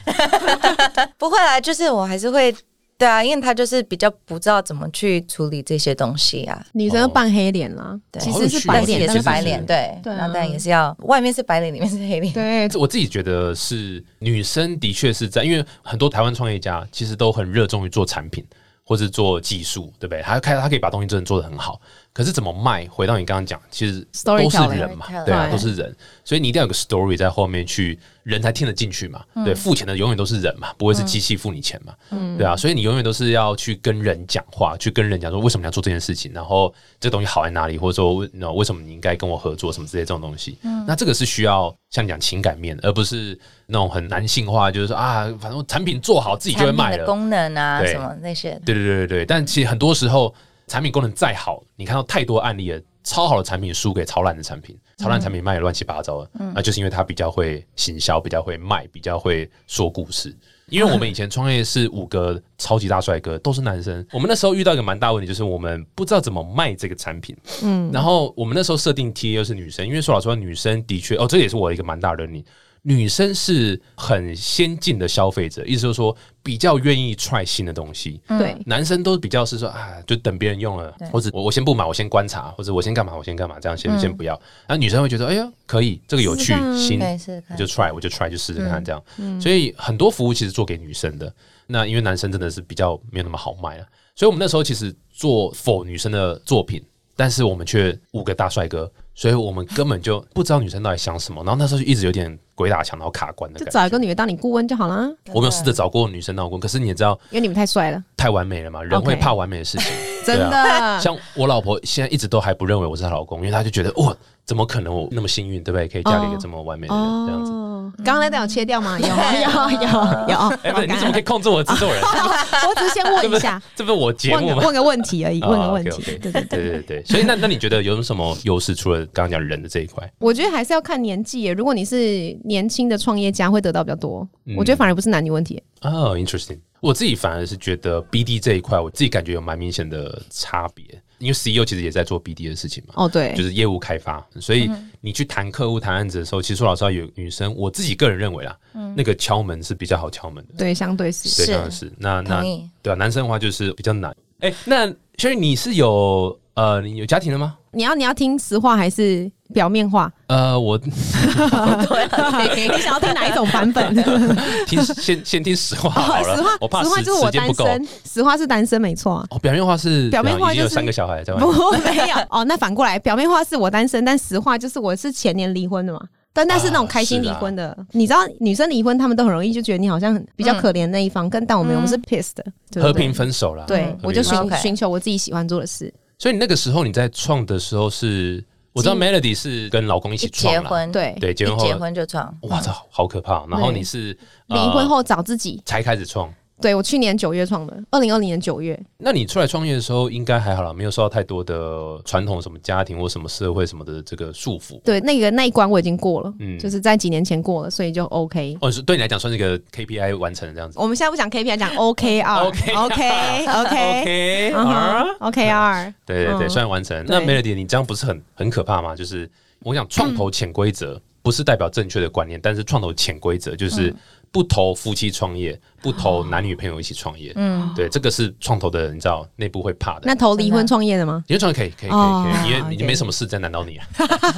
*laughs* 不会啦，就是我还是会。对啊，因为他就是比较不知道怎么去处理这些东西啊。女生扮黑脸啦，对其实是白脸，但是也是是白脸，对，对啊然后但也是要外面是白脸，里面是黑脸。对我自己觉得是女生的确是在，因为很多台湾创业家其实都很热衷于做产品或是做技术，对不对？他开他可以把东西真的做得很好，可是怎么卖？回到你刚刚讲，其实都是人嘛对啊，都是人，所以你一定要有个 story 在后面去，人才听得进去嘛。嗯对，付钱的永远都是人嘛，不会是机器付你钱嘛。对啊，所以你永远都是要去跟人讲话，去跟人讲说为什么你要做这件事情，然后这东西好在哪里，或者说为那为什么你应该跟我合作什么之类这种东西。嗯那这个是需要像你讲情感面，而不是那种很男性化，就是说啊，反正产品做好自己就会卖了。的功能啊，什么那些，对对对对对，但其实很多时候产品功能再好，你看到太多案例了，超好的产品输给超烂的产品，超烂产品卖的乱七八糟的，那就是因为它比较会行销，比较会卖，比较会说故事。因为我们以前创业是五个超级大帅哥，都是男生。我们那时候遇到一个蛮大问题，就是我们不知道怎么卖这个产品。嗯，然后我们那时候设定 T A 又是女生，因为说老实话，女生的确哦，这也是我一个蛮大的你。女生是很先进的消费者，意思就是说比较愿意 try 新的东西。对男生都比较是说啊，就等别人用了，或者我我先不买，我先观察，或者我先干嘛，我先干嘛，这样先、先不要。然后女生会觉得，哎呀，可以，这个有趣新，就 try，我就 try，就试试看这样。所以很多服务其实做给女生的，那因为男生真的是比较没有那么好卖了，所以我们那时候其实做否女生的作品，但是我们却五个大帅哥，所以我们根本就不知道女生到底想什么。然后那时候就一直有点鬼打墙，然后卡关的感就找一个。女的当你顾问就好啦，我没有试着找过女生当我顾问，可是你也知道因为你们太帅了，太完美了嘛，人 OK 会怕完美的事情。真对啊的。像我老婆现在一直都还不认为我是她老公，因为她就觉得哇，怎么可能我那么幸运，对不对？可以嫁给一个这么完美的人，这样子。哦，刚刚那段有切掉吗？有有有有。哎，不 *laughs* 是，你怎么可以控制我的制作人？我只是先问一下，*laughs* 这不是我节目吗？问个问题而已，哦问个问题。对对对。对对对，所以那那你觉得有什么优势？除了刚刚讲人的这一块，我觉得还是要看年纪耶。如果你是年轻的创业家，会得到比较多。嗯我觉得反而不是男女问题。哦，interesting。我自己反而是觉得 BD 这一块，我自己感觉有蛮明显的差别，因为 CEO 其实也在做 BD 的事情嘛。哦，对，就是业务开发，所以你去谈客户、谈案子的时候，其实说老实话，有女生，我自己个人认为啦，那个敲门是比较好敲门的，对，相对是。对，是。那那。对啊，男生的话就是比较难。哎，那所以你是有呃，你有家庭了吗？你要你要听实话还是表面话？呃，我 *laughs* 你想要听哪一种版本？听先先听实话好了，实话我怕实话就是我。单身，实话是单身没错啊。哦，表面话是表面话就是三个小孩在外不面。没有哦，那反过来，表面话是我单身，但实话就是我是前年离婚的嘛。但那是那种开心离婚的，你知道女生离婚，她们都很容易就觉得你好像很比较可怜那一方，跟但我们我们是 pissed 和平分手了。对嗯，我就寻寻求我自己喜欢做的事。所以你那个时候你在创的时候是，我知道 Melody 是跟老公一起结婚，对，对，结婚后结婚就创，哇操，好可怕！然后你是呃离婚后找自己。才开始创，对我去年九月创的，二零二零年九月。那你出来创业的时候应该还好啦，没有受到太多的传统什么家庭或什么社会什么的这个束缚。对，那个那一关我已经过了，嗯就是在几年前过了，所以就 OK。哦，是对你来讲算是一个 KPI 完成的这样子。我们现在不讲 KPI，讲 OKR。*laughs* OK *laughs* OK OK OK 嗯啊。对对对，嗯算完成。那 Melody，你这样不是很很可怕吗？就是我想创投潜规则不是代表正确的观念，但是创投潜规则嗯就是不投夫妻创业，不投男女朋友一起创业。嗯，对，这个是创投的，你知道内部会怕的。那投离婚创业的吗？离婚创业可以，可以，可以，哦可以，你也 OK 你没什么事再难到你啊，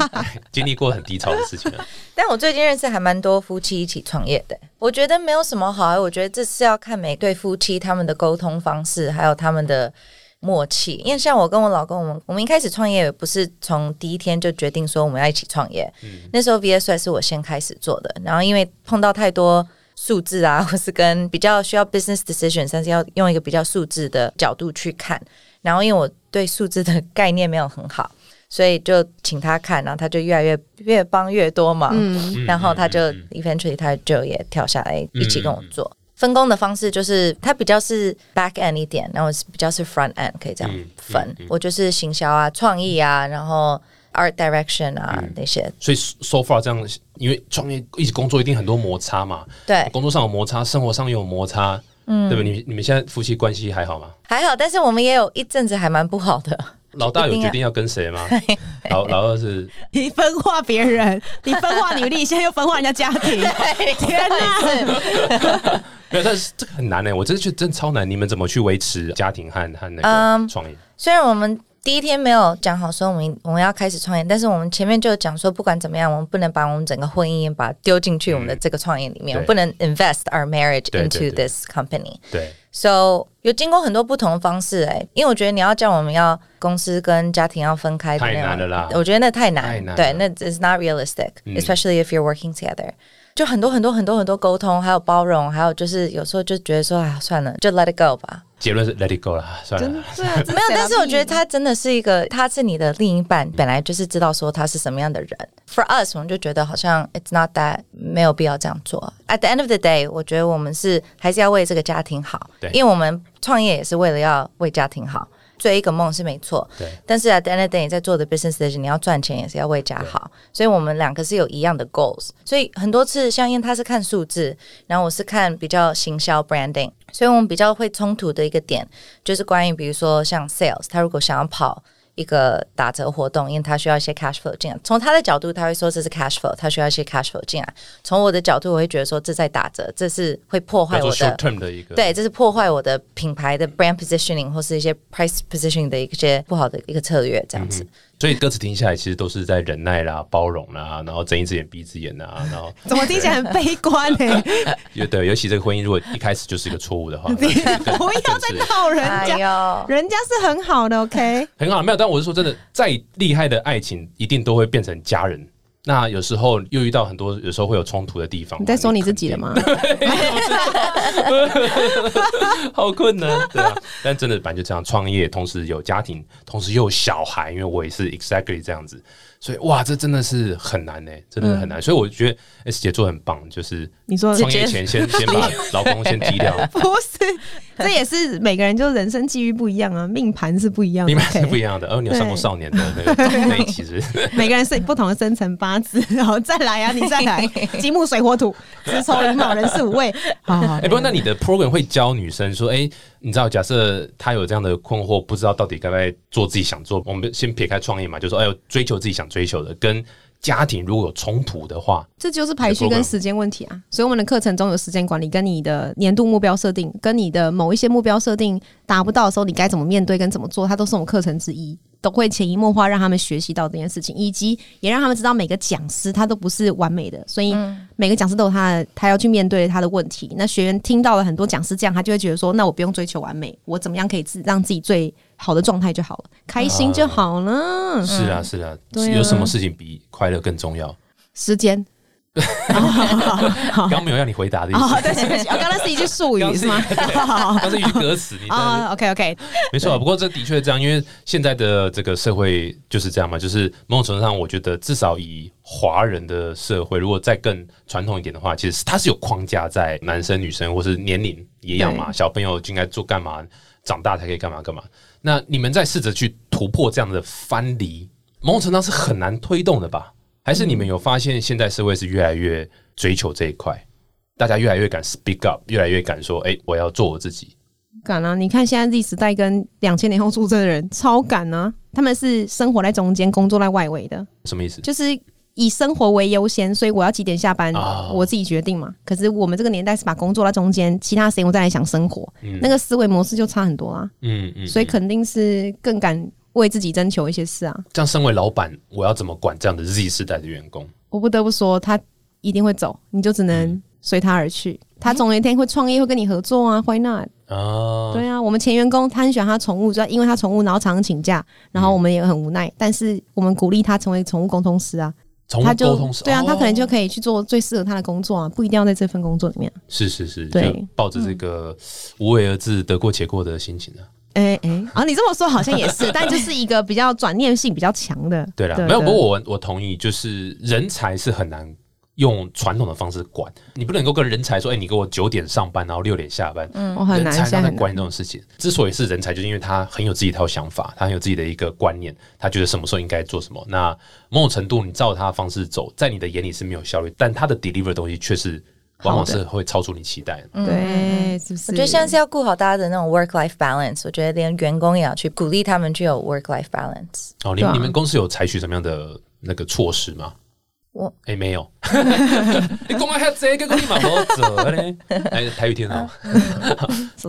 *laughs* 经历过很低潮的事情啊。但我最近认识还蛮多夫妻一起创业的，我觉得没有什么好，我觉得这是要看每对夫妻他们的沟通方式，还有他们的默契。因为像我跟我老公，我们我们一开始创业也不是从第一天就决定说我们要一起创业，嗯那时候 VSY 是我先开始做的，然后因为碰到太多。数字啊，*laughs* 或是跟比较需要 business decision，但是要用一个比较数字的角度去看。然后因为我对数字的概念没有很好，所以就请他看，然后他就越来越越帮越多忙。嗯，嗯然后他就 eventually 他就也跳下来一起跟我做。分工的方式就是他比较是 back end 一点，然后是比较是 front end，可以这样嗯分。嗯嗯我就是行销啊、创意啊，然后 art direction 啊、嗯那些。所以 so far 这样，因为创业一起工作一定很多摩擦嘛，对，工作上有摩擦，生活上也有摩擦，嗯对吧？你你们现在夫妻关系还好吗？还好，但是我们也有一阵子还蛮不好的。*laughs* 老大有一定要决定要跟谁吗？老老二是 *laughs* 你分化别人，*laughs* 你分化女力，现在又分化人家家庭。天哪！没有，但是这个很难呢。我真的觉得真的超难。你们怎么去维持家庭和和那个嗯创业？虽然我们第一天没有讲好说我们我们要开始创业，但是我们前面就讲说，不管怎么样，我们不能把我们整个婚姻把丢进去我们的这个创业里面，对。我们不能 invest our marriage 对对 into this company。对，So 有经过很多不同的方式哎、因为我觉得你要叫我们要公司跟家庭要分开的太难了啦。我觉得那太难，太难对，那 is not realistic，especially、if you're working together。就很多很多很多很多沟通，还有包容，还有就是有时候就觉得说啊，算了，就 let it go 吧。结论是 let it go 了，算真了。*laughs* 的没有，但是我觉得他真的是一个，他是你的另一半，本来就是知道说他是什么样的人。For us，我们就觉得好像 it's not that 没有必要这样做。At the end of the day，我觉得我们是还是要为这个家庭好对，因为我们创业也是为了要为家庭好。追一个梦是没错，对。但是 the end of the day，在做的 business decision，你要赚钱也是要为家好，所以我们两个是有一样的 goals。所以很多次，像因为他是看数字，然后我是看比较行销 branding，所以我们比较会冲突的一个点就是关于比如说像 sales，他如果想要跑一个打折活动，因为他需要一些 cash flow 进来。从他的角度，他会说这是 cash flow，他需要一些 cash flow 进来。从我的角度，我会觉得说这在打折，这是会破坏我的 short term 的一个，对，这是破坏我的品牌的 brand positioning 或是一些 price positioning 的一些不好的一个策略，这样子。所以歌词听下来，其实都是在忍耐啦、包容啦，然后睁一只眼闭一只眼啊，然后 *laughs* 怎么听起来很悲观呢、*laughs* 有对，尤其这个婚姻如果一开始就是一个错误的话，*laughs* 那不要再闹人哎家，呦，人家是很好的，OK？很好，没有。但我是说真的，再厉害的爱情，一定都会变成家人那有时候又遇到很多，有时候会有冲突的地方。你在说你自己的吗？*laughs* 好困难，对啊。但真的，反正就这样创业，同时有家庭，同时又有小孩，因为我也是 exactly 这样子，所以哇，这真的是很难呢，真的很难。所以我觉得 S 姐做得很棒，就是你说创业前先 *laughs* 先把老公先踢掉，不是，这也是每个人就人生际遇不一样啊，命盘是不一样的，命盘是不一样的。哦，你有上过少年的那个 *laughs* 那一期是是？*laughs* 每个人是不同的生辰八字，然后再来啊，你再来，金木水火土，子丑寅卯壬巳午未，好好，哎、不过那你的 program 会教女生说，哎、你知道，假设她有这样的困惑，不知道到底该不该做自己想做，我们先撇开创业嘛，就说，哎呦，追求自己想追求的，跟家庭如果有冲突的话，这就是排序跟时间问题啊。所以我们的课程中有时间管理，跟你的年度目标设定，跟你的某一些目标设定达不到的时候，你该怎么面对跟怎么做，它都是我们课程之一。都会潜移默化让他们学习到这件事情，以及也让他们知道每个讲师他都不是完美的，所以每个讲师都有他的他要去面对他的问题。那学员听到了很多讲师这样，他就会觉得说，那我不用追求完美，我怎么样可以自让自己最好的状态就好了，开心就好了。是啊，是啊，对啊有什么事情比快乐更重要？时间 *laughs* 刚刚没有要你回答的意哦，思，对对对，哦刚刚是一句术语是吗？*laughs* 刚是一句歌词，你的啊，OK OK，没错，不过这的确这样，因为现在的这个社会就是这样嘛，就是某种程度上，我觉得至少以华人的社会，如果再更传统一点的话，其实它是有框架在男生、女生或是年龄一样嘛，小朋友就应该做干嘛，长大才可以干嘛干嘛。那你们在试着去突破这样的藩篱，某种程度上是很难推动的吧？还是你们有发现现在社会是越来越追求这一块，大家越来越敢 speak up，越来越敢说，哎、我要做我自己。敢啊！你看现在 Z 时代跟两千年后出生的人超敢啊，他们是生活在中间，工作在外围的，什么意思？就是以生活为优先，所以我要几点下班，哦我自己决定嘛。可是我们这个年代是把工作在中间，其他时间我再来想生活，嗯那个思维模式就差很多啦。嗯嗯所以肯定是更敢为自己征求一些事啊。这样，身为老板，我要怎么管这样的 Z 世代的员工？我不得不说，他一定会走，你就只能随他而去。他总有一天会创业，会跟你合作啊，Why not？啊，对啊，我们前员工他很喜欢他宠物，就因为他宠物，然后常常请假，然后我们也很无奈，但是我们鼓励他成为宠物沟通师啊，宠物他就沟通师，对啊，哦他可能就可以去做最适合他的工作啊，不一定要在这份工作里面。是是是，对抱着这个无为而治、得过且过的心情啊。哎、哎，啊，你这么说好像也是，*laughs* 但就是一个比较转念性比较强的。对了，没有，不过我我同意，就是人才是很难用传统的方式管，你不能够跟人才说，哎、你给我九点上班，然后六点下班，嗯我哦很难，人才现在很难。他管你这种事情。之所以是人才，就是因为他很有自己一套想法，他很有自己的一个观念，他觉得什么时候应该做什么。那某种程度，你照他的方式走，在你的眼里是没有效率，但他的 deliver 的东西却是往往是会超出你期待的。对，是不是？我觉得现在是要顾好大家的那种 work life balance，我觉得连员工也要去鼓励他们去有 work life balance。哦，你、你们公司有采取什么样的那个措施吗？我哎、没有，*laughs* 你公开还这个你蛮好走嘞。*laughs* 哎，台语听好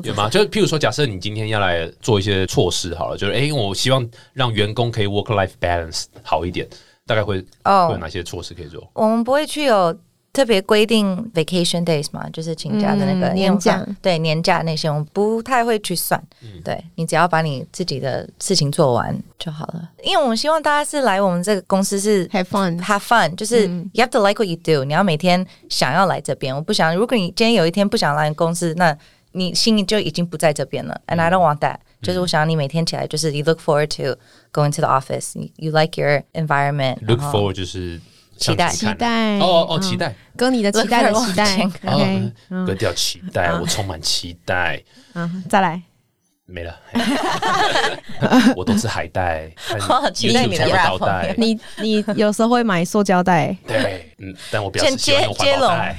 有吗？就是譬如说，假设你今天要来做一些措施好了，就是哎、我希望让员工可以 work life balance 好一点，大概会会有哦，哪些措施可以做？我们不会去有特别规定 vacation days 嘛，就是请假的那个嗯年假，对年假那些，我们不太会去算。对你只要把你自己的事情做完就好了，因为我们希望大家是来我们这个公司是 have fun。have fun，就是嗯 you have to like what you do，你要每天想要来这边。我不想，如果你今天有一天不想来公司，那你心里就已经不在这边了。And I don't want that。就是我想要你每天起来，就是 you look forward to going to the office. You, you like your environment Look forward 就是期待期待。哦哦期待。哥你的期待的期待 *laughs* 格调期待，我充满期待。嗯，再来，没了，*laughs* 我都吃海带，*laughs* 期待你的倒带。你你有时候会买塑胶袋，对，嗯，但我表示接喜欢用环保袋。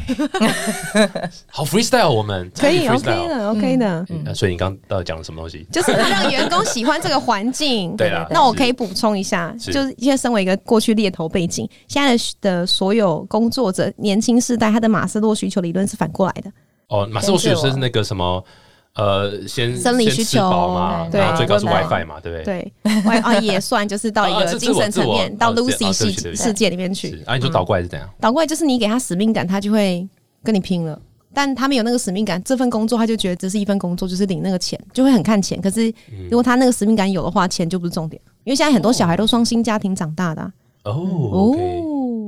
*laughs* 好 freestyle，我们可以 OK freestyle 的 OK 的，呃所以你刚到底讲了什么东西？就是让员工喜欢这个环境。对啦，那我可以补充一下，就是因为身为一个过去猎头背景，现在的的所有工作者，年轻世代，他的马斯洛需求理论是反过来的。哦，马斯洛需求是那个什么？呃，先生理需求嘛，求对最高是 WiFi 嘛，对不对？对，外啊也算，就是到一个精神层面，到 Lucy 世世界里面去。啊，你说倒过来是怎样？倒过来就是你给他使命感，他就会跟你拼了。但他没有那个使命感，这份工作他就觉得只是一份工作，就是领那个钱，就会很看钱。可是嗯如果他那个使命感有的话，钱就不是重点。因为现在很多小孩都双薪家庭长大的啊、哦哦，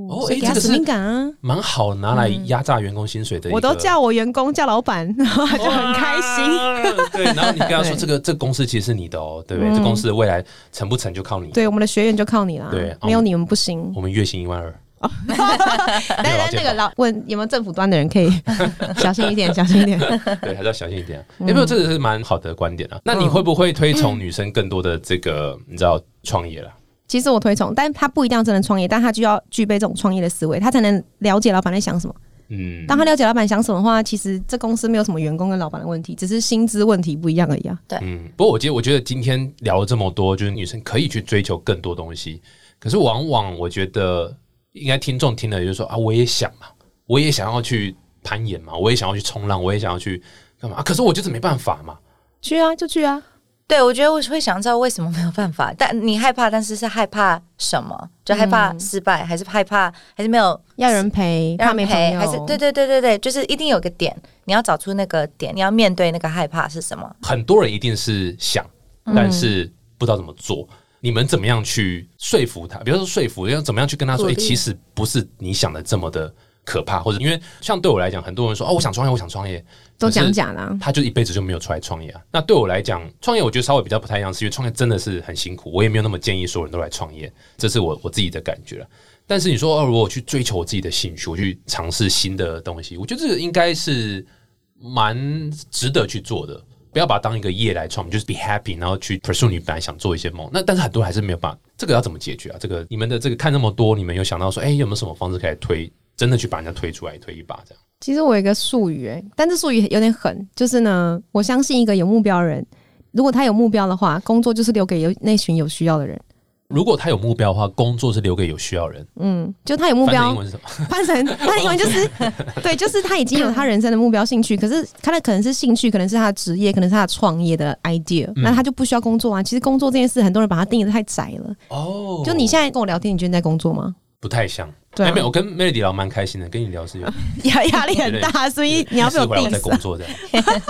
哦，所哎，这个以给他使命感啊。蛮好拿来压榨员工薪水的。我都叫我员工叫老板，然后他就很开心。对，然后你跟他说 *laughs* 这个这个公司其实是你的哦，对不对？嗯这公司的未来成不成就靠你。对，我们的学员就靠你啦，对没有你们不行。我们月薪一万二，*laughs* 但但那个老问有没有政府端的人可以 *laughs* 小心一点，小心一点。对，还是要小心一点。嗯哎，不过这个是蛮好的观点啊。那你会不会推崇女生更多的这个你知道创业了？其实我推崇，但他不一定要真的创业，但他就要具备这种创业的思维，他才能了解老板在想什么。嗯，当他了解老板想什么的话，其实这公司没有什么员工跟老板的问题，只是薪资问题不一样而已啊。对嗯，不过我觉得，我觉得今天聊了这么多，就是女生可以去追求更多东西，可是往往我觉得，应该听众听了也就是说啊，我也想嘛，我也想要去攀岩嘛，我也想要去冲浪，我也想要去干嘛、啊可是我就是没办法嘛。去啊，就去啊。对，我觉得我会想知道为什么没有办法，但你害怕，但是是害怕什么？就害怕失败，还是害怕，还是没有要人陪，让怕没陪，还是对对对对对，就是一定有个点，你要找出那个点，你要面对那个害怕是什么。很多人一定是想，但是不知道怎么做。你们怎么样去说服他？比如说说服，要怎么样去跟他说？哎、鼓励其实不是你想的这么的可怕，或者因为像对我来讲，很多人说哦，我想创业，我想创业，都讲假的、啊。他就一辈子就没有出来创业啊。那对我来讲，创业我觉得稍微比较不太一样，是因为创业真的是很辛苦，我也没有那么建议所有人都来创业，这是我我自己的感觉了。但是你说哦，如果我去追求我自己的兴趣，我去尝试新的东西，我觉得这个应该是蛮值得去做的。不要把它当一个业来创，就是 be happy，然后去 pursue 你本来想做一些梦。那但是很多人还是没有办法，这个要怎么解决啊？这个你们的这个看那么多，你们有想到说，哎、有没有什么方式可以推，真的去把人家推出来，推一把这样？其实我有一个术语，哎，但这术语有点狠，就是呢，我相信一个有目标的人，如果他有目标的话，工作就是留给有那群有需要的人。如果他有目标的话，工作是留给有需要的人。嗯，就他有目标英，文是什么？翻成他的英文就是 *laughs* 对，就是他已经有他人生的目标、兴趣，可是他的可能是兴趣，可能是他的职业，可能是他的创业的 idea，、那他就不需要工作啊。其实工作这件事，很多人把它定义的太窄了。哦就你现在跟我聊天，你觉得你在工作吗？不太像。对没有，我跟 Melody 聊蛮开心的，跟你聊是有 *laughs* 压压力很大，所以你要被我回来我在工作这样。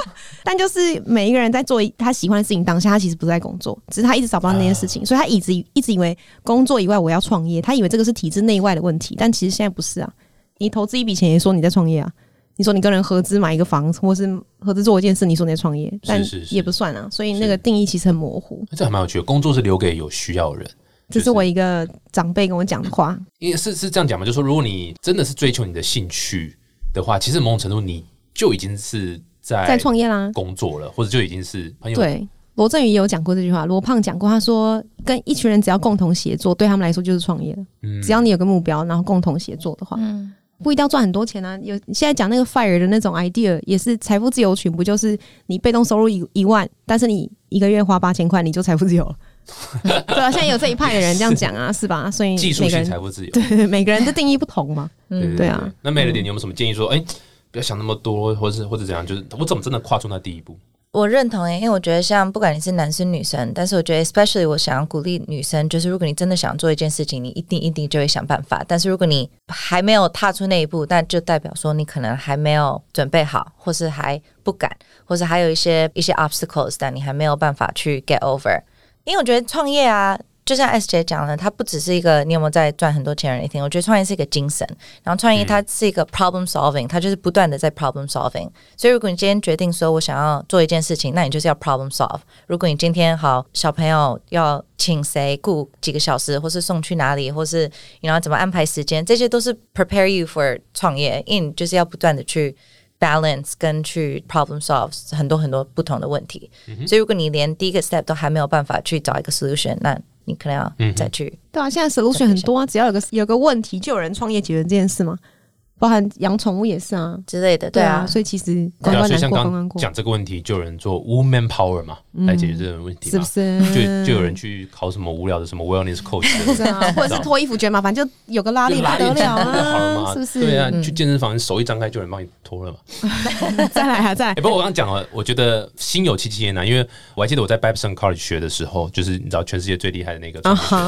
*laughs* 但就是每一个人在做他喜欢的事情当下，他其实不是在工作，只是他一直找不到那件事情，所以他一直一直以为工作以外我要创业，他以为这个是体制内外的问题，但其实现在不是啊。你投资一笔钱也说你在创业啊，你说你跟人合资买一个房子，或是合资做一件事，你说你在创业，但也不算啊，所以那个定义其实很模糊。这还蛮有趣的。工作是留给有需要的人，这是我一个长辈跟我讲的话，因为是是这样讲嘛，就是说，如果你真的是追求你的兴趣的话，其实某种程度你就已经是在在创业啦。工作了，或者就已经是朋友对，罗振宇也有讲过这句话，罗胖讲过，他说跟一群人只要共同协作，对他们来说就是创业了。嗯只要你有个目标，然后共同协作的话，嗯，不一定要赚很多钱啊。有现在讲那个 fire 的那种 idea，也是财富自由群，不就是你被动收入一一万，但是你一个月花八千块，你就财富自由了。*laughs* 对啊，现在有这一派的人这样讲啊，是吧？所以技术性财富自由。对每个人的定义不同嘛。嗯对啊。那 Melody，你有没有什么建议说，哎，不要想那么多，或者是或者怎样？就是我怎么真的跨出那第一步？我认同诶，因为我觉得像不管你是男生女生，但是我觉得 especially 我想要鼓励女生，就是如果你真的想做一件事情，你一定一定就会想办法。但是如果你还没有踏出那一步，那就代表说你可能还没有准备好，或是还不敢，或是还有一些一些 obstacles，但你还没有办法去 get over。因为我觉得创业啊，就像 S 姐讲的，它不只是一个你有没有在赚很多钱的一天，我觉得创业是一个精神，然后创业它是一个 problem solving，它就是不断的在 problem solving。所以如果你今天决定说我想要做一件事情，那你就是要 problem solve。如果你今天好小朋友要请谁雇几个小时，或是送去哪里，或是你要怎么安排时间，这些都是 prepare you for 创业，因为你就是要不断的去 balance 跟去 problem solve 很多很多不同的问题。所以如果你连第一个 step 都还没有办法去找一个 solution，那你可能要再去。对啊，现在 solution 很多啊，只要有个有个问题，就有人创业解决这件事嘛。包含养宠物也是啊，之类的，对对啊，啊，所以其实对啊，关关难所以像刚过关关过，刚讲这个问题，就有人做 woman power 嘛，来解决这个问题是不。是？就就有人去考什么无聊的什么 wellness coach *laughs* 是啊，或者是脱衣服觉得麻烦，就有个拉力不得了啊，是不是？对啊，去健身房手一张开就有人帮你脱了嘛。*laughs* 再来啊，再不过我刚刚讲了，我觉得心有戚戚焉呐，因为我还记得我在 Babson College 学的时候，就是你知道全世界最厉害的那个啊哈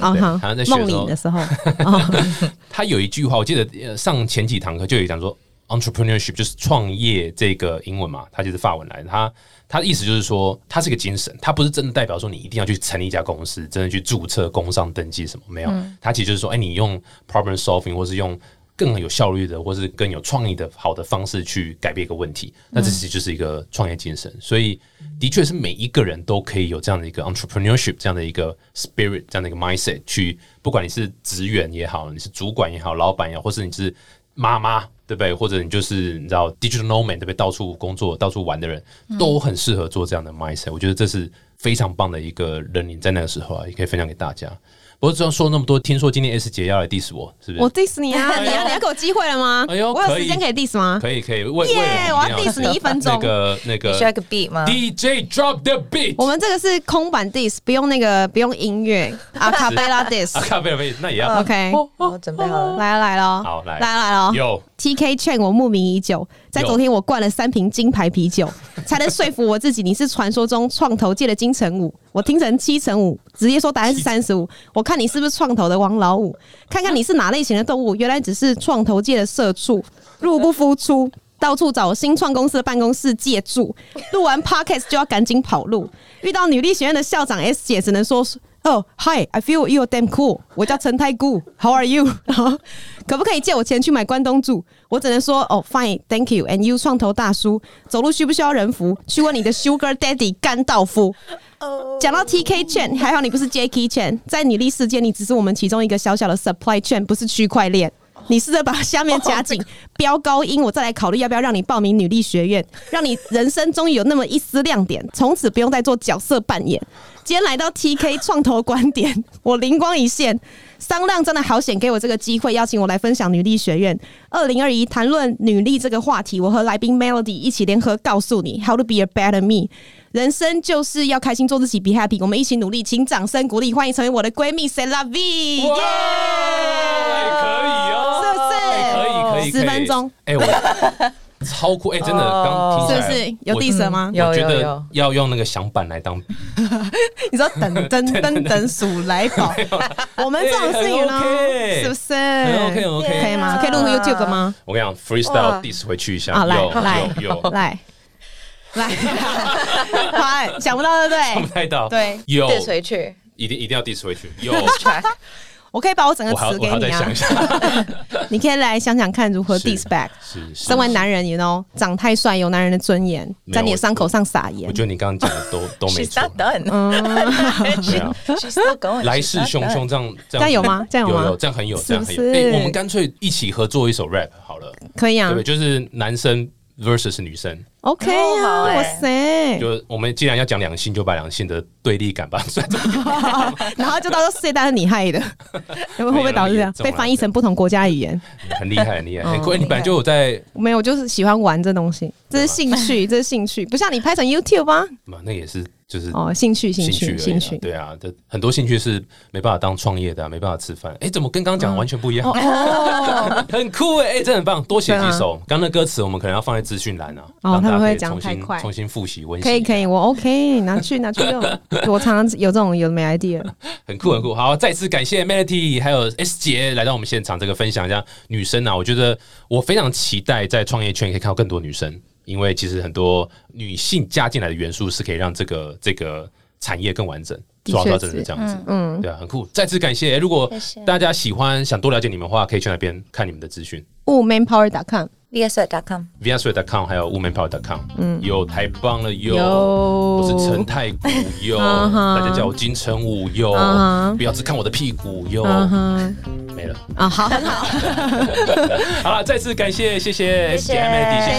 啊哈。好像在，学的梦时候。里的时候，啊 *laughs* 他有一句话，我记得呃上前几堂课就有讲说，entrepreneurship 就是创业这个英文嘛，它就是法文来的。它它的意思就是说，它是个精神，它不是真的代表说你一定要去成立一家公司，真的去注册、工商登记什么没有。它其实就是说，哎，你用 problem solving 或是用更有效率的，或是更有创意的好的方式去改变一个问题，那这其实就是一个创业精神。所以，的确是每一个人都可以有这样的一个 entrepreneurship 这样的一个 spirit 这样的一个 mindset 去，不管你是职员也好，你是主管也好，老板也好，或是你是妈妈，对不对？或者你就是你知道 digital nomad 对不对？到处工作、到处玩的人，都很适合做这样的 mindset。我觉得这是非常棒的一个人，你在那个时候啊，也可以分享给大家。不过这样说那么多，听说今天 S 姐要来 diss 我，是不是？我 diss 你啊！*laughs* 你要你要给我机会了吗？哎呦我有时间可以 diss 吗？可以可以，为耶我要 diss 你一分钟那个那个你需要一个 beat 吗？DJ drop the beat，我们这个是空版 diss，不用那个不用音乐阿，卡贝拉 diss 阿卡贝拉 *laughs* diss，，那也要 OK，我准备好了。来了来了，好来来了来了。有 TK 劝我慕名已久，在昨天我灌了三瓶金牌啤酒，才能说服我自己你是传说中创投界的金城武。我听成七成五，直接说答案是三十五。我看你是不是创投的王老五？看看你是哪类型的动物？原来只是创投界的社畜，入不敷出。到处找新创公司的办公室借住，录完 podcast 就要赶紧跑路。遇到女力学院的校长 S 姐，只能说哦、hi, I feel you're damn cool。我叫陈太姑，How are you？然后可不可以借我钱去买关东煮？我只能说哦、fine，thank you。And you 创投大叔，走路需不需要人扶？去问你的 Sugar Daddy 甘道夫。讲到 TK 券，还好你不是 Jacky 券，在女力世界，你只是我们其中一个小小的 supply 券，不是区块链。你试着把下面夹紧，*laughs* 飙高音，我再来考虑要不要让你报名女力学院，让你人生终于有那么一丝亮点，从此不用再做角色扮演。今天来到 TK 创投观点，我灵光一现，商量真的好险给我这个机会，邀请我来分享女力学院二零二一谈论女力这个话题。我和来宾 Melody 一起联合告诉你 How to be a better me。人生就是要开心，做自己，be happy。我们一起努力，请掌声鼓励，欢迎成为我的闺蜜 c e l a V。耶，可以哦，是不是？可以可以，十分钟，哎，我超酷，哎，真的，刚听起来是不是？有我 diss 吗？有我觉得有有要用那个响板来当，*laughs* 你说等 *laughs* 等等等数来宝，*laughs* 我们这种事情呢是不是？很 OK 很 OK 可以吗？可以录 YouTube 吗？我跟你讲，freestyle diss 回去一下，好，来有来有有，来。来，好，哎想不到对看不对？不太到，对，有，对回去。一定一定要 diss 回去，有我可以把我整个词给你啊。我要再想一，下，*laughs* 你可以来想想看如何是 diss back。是是身为男人，you know，长太帅有男人的尊严，在你的伤口上撒盐。我。觉得你刚刚讲的都都没 She's 错. *laughs* *laughs* 来势汹汹，这样这这样有吗？这样有吗？有这样很有，这样很有。我们干脆一起合作一首 rap 好了，可以啊。对？就是男生 versus 女生，，OK 啊，欸哇塞，就我们既然要讲两性，就把两性的对立感吧，*laughs* 算 *laughs* 然后就到时候世界大是你害的，会不会导致这样被翻译成不同国家语言？很厉害，很厉害，很哦酷。哎你本来就有在，没有，就是喜欢玩这东西，这是兴趣，这是兴趣，不像你拍成 YouTube 啊。*laughs* 嘛那也是就是哦，兴趣，兴趣，兴趣。对啊，这很多兴趣是没办法当创业的啊，没办法吃饭。哎，怎么跟刚刚讲的完全不一样？哦，*laughs* 很酷哎，哎，真的很棒，多写几首。刚刚的歌词我们可能要放在资讯栏啊，哦他们会讲太快重新复习温习。可以，可以，，我 OK，拿去拿去用。*laughs* 我常常有这种有的没 idea。很酷很酷。好，再次感谢 Melody 还有 S 姐来到我们现场，这个分享一下女生啊，我觉得我非常期待在创业圈可以看到更多女生，因为其实很多女性加进来的元素是可以让这个这个产业更完整。的说真的是这样子，嗯，对啊，很酷。再次感谢。如果大家喜欢想多了解你们的话，可以去那边看你们的资讯。哦 manpower.com VSWord.com。v s w e c o m 还有 womanpower.com，嗯，有太棒了，有，有。我是陈太古，有，*laughs* 嗯哼大家叫我金城武，有。嗯，哼不要只看我的屁股，有，嗯哼，没了。啊，好，很好，*laughs* 好了，再次感谢，谢谢，谢谢。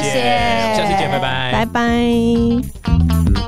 谢谢。下次见，拜拜，拜拜。